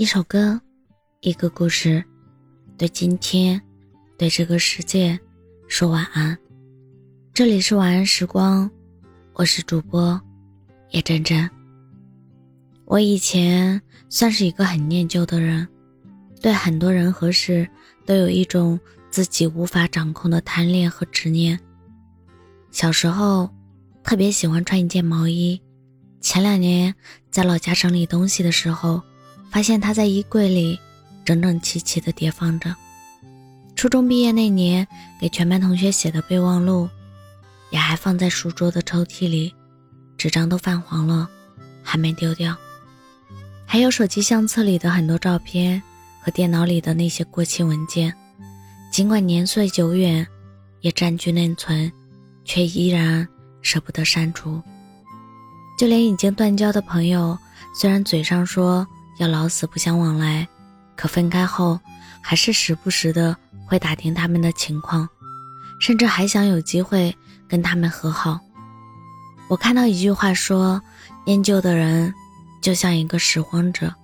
一首歌，一个故事，对今天，对这个世界说晚安。这里是晚安时光，我是主播叶真真。我以前算是一个很念旧的人，对很多人和事都有一种自己无法掌控的贪恋和执念。小时候，特别喜欢穿一件毛衣，前两年在老家整理东西的时候。发现他在衣柜里整整齐齐地叠放着。初中毕业那年，给全班同学写的备忘录，也还放在书桌的抽屉里，纸张都泛黄了，还没丢掉。还有手机相册里的很多照片和电脑里的那些过期文件，尽管年岁久远，也占据内存，却依然舍不得删除。就连已经断交的朋友，虽然嘴上说。要老死不相往来，可分开后还是时不时的会打听他们的情况，甚至还想有机会跟他们和好。我看到一句话说：“念旧的人就像一个拾荒者，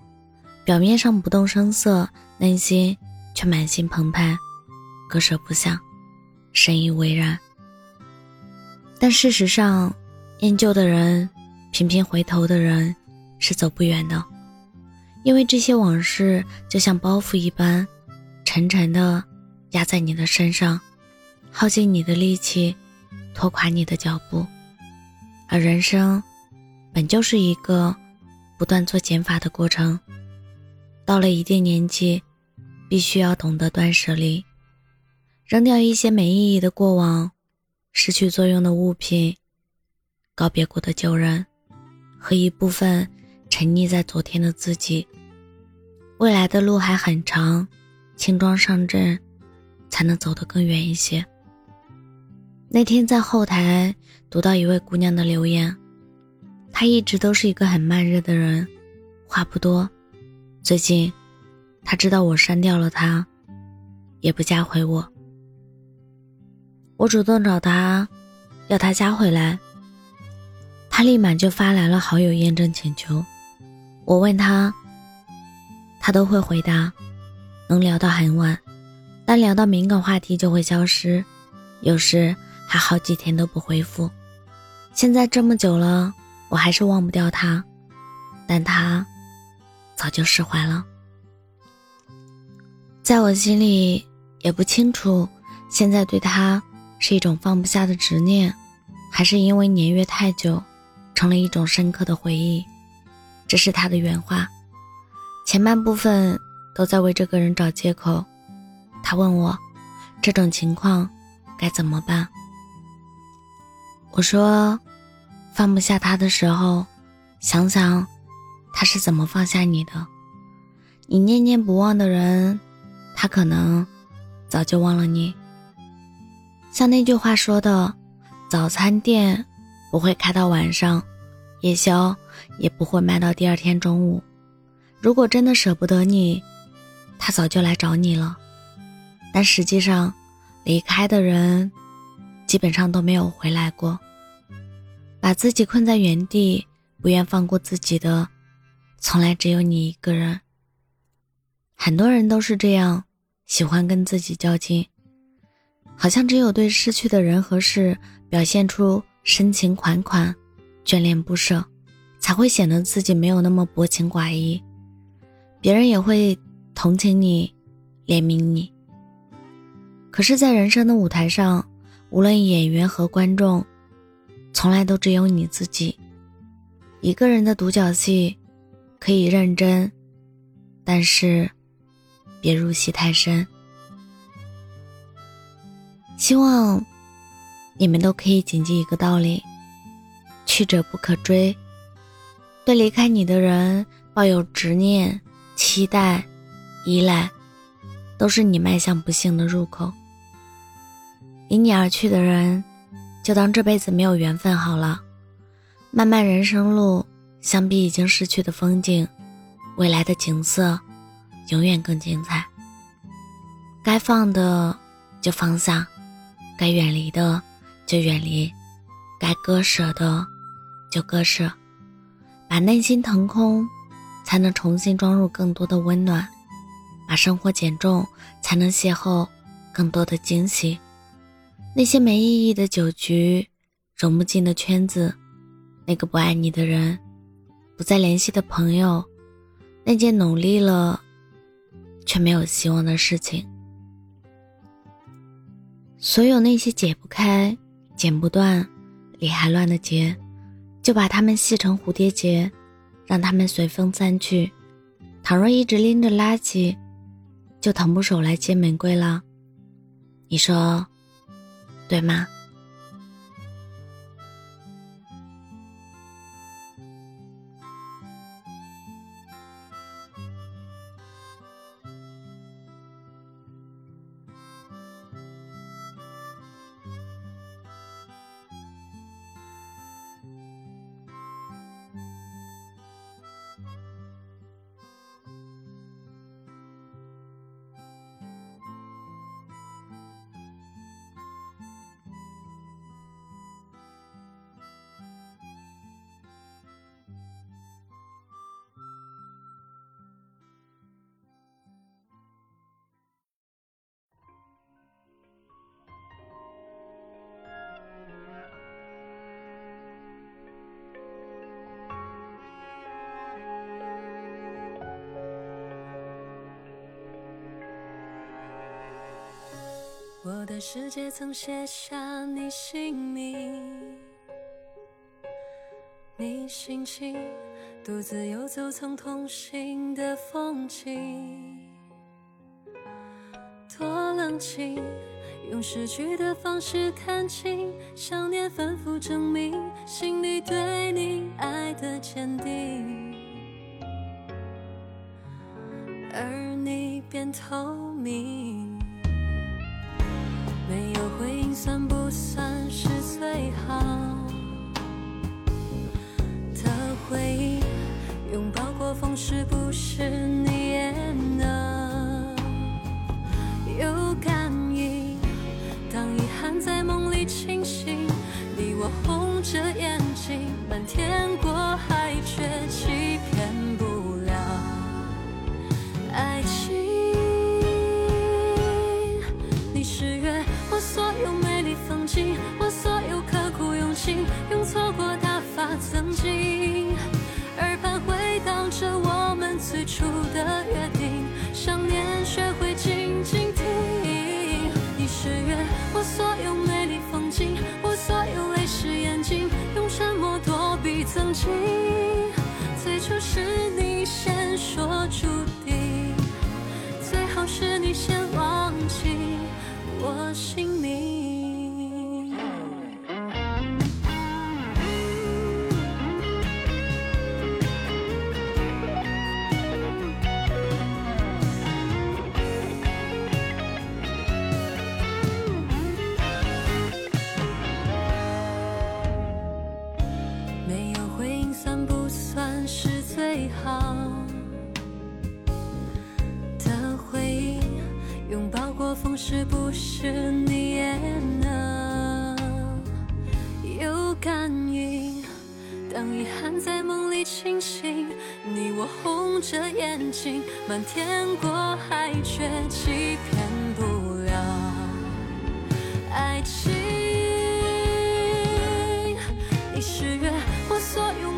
表面上不动声色，内心却满心澎湃，割舍不下，深以为然。”但事实上，念旧的人，频频回头的人，是走不远的。因为这些往事就像包袱一般，沉沉的压在你的身上，耗尽你的力气，拖垮你的脚步。而人生，本就是一个不断做减法的过程。到了一定年纪，必须要懂得断舍离，扔掉一些没意义的过往，失去作用的物品，告别过的旧人，和一部分。沉溺在昨天的自己，未来的路还很长，轻装上阵，才能走得更远一些。那天在后台读到一位姑娘的留言，她一直都是一个很慢热的人，话不多。最近，她知道我删掉了她，也不加回我。我主动找她，要她加回来，她立马就发来了好友验证请求。我问他，他都会回答，能聊到很晚，但聊到敏感话题就会消失，有时还好几天都不回复。现在这么久了，我还是忘不掉他，但他早就释怀了。在我心里也不清楚，现在对他是一种放不下的执念，还是因为年月太久，成了一种深刻的回忆。这是他的原话，前半部分都在为这个人找借口。他问我，这种情况该怎么办？我说，放不下他的时候，想想他是怎么放下你的。你念念不忘的人，他可能早就忘了你。像那句话说的，早餐店不会开到晚上。夜宵也不会卖到第二天中午。如果真的舍不得你，他早就来找你了。但实际上，离开的人基本上都没有回来过。把自己困在原地，不愿放过自己的，从来只有你一个人。很多人都是这样，喜欢跟自己较劲，好像只有对失去的人和事表现出深情款款。眷恋不舍，才会显得自己没有那么薄情寡义，别人也会同情你，怜悯你。可是，在人生的舞台上，无论演员和观众，从来都只有你自己。一个人的独角戏，可以认真，但是别入戏太深。希望你们都可以谨记一个道理。去者不可追，对离开你的人抱有执念、期待、依赖，都是你迈向不幸的入口。离你而去的人，就当这辈子没有缘分好了。漫漫人生路，相比已经失去的风景，未来的景色永远更精彩。该放的就放下，该远离的就远离，该割舍的。就割舍，把内心腾空，才能重新装入更多的温暖；把生活减重，才能邂逅更多的惊喜。那些没意义的酒局，融不进的圈子，那个不爱你的人，不再联系的朋友，那件努力了却没有希望的事情，所有那些解不开、剪不断、理还乱的结，就把它们系成蝴蝶结，让他们随风散去。倘若一直拎着垃圾，就腾不出手来接玫瑰了。你说？对吗？我的世界曾写下你姓名，你心情独自游走曾同行的风景，多冷清，用失去的方式看清，想念反复证明心里对你爱的坚定，而你变透明。没有回应算不算是最好的回忆？拥抱过风是不情。算不算是最好的回忆，拥抱过风是不是你也能有感应？当遗憾在梦里清醒，你我红着眼睛，瞒天过海却欺骗不了爱情。你是月，我所有。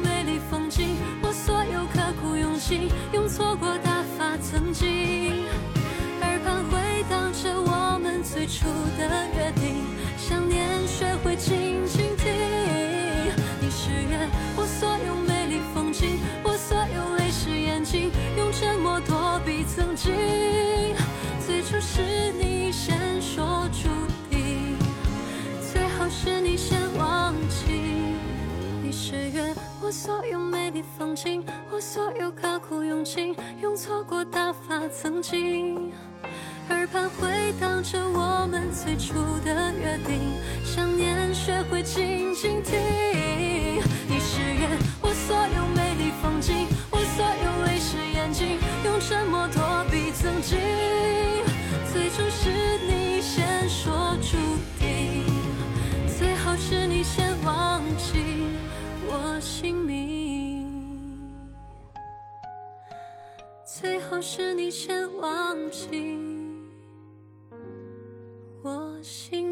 用错过打发曾经，风景。我所有刻苦用情，用错过打发曾经，耳畔回荡着我们最初的约定，想念学会静静听。你是月，我所有美丽风景，我所有泪湿眼睛，用沉默躲避曾经。好是你先忘记我心。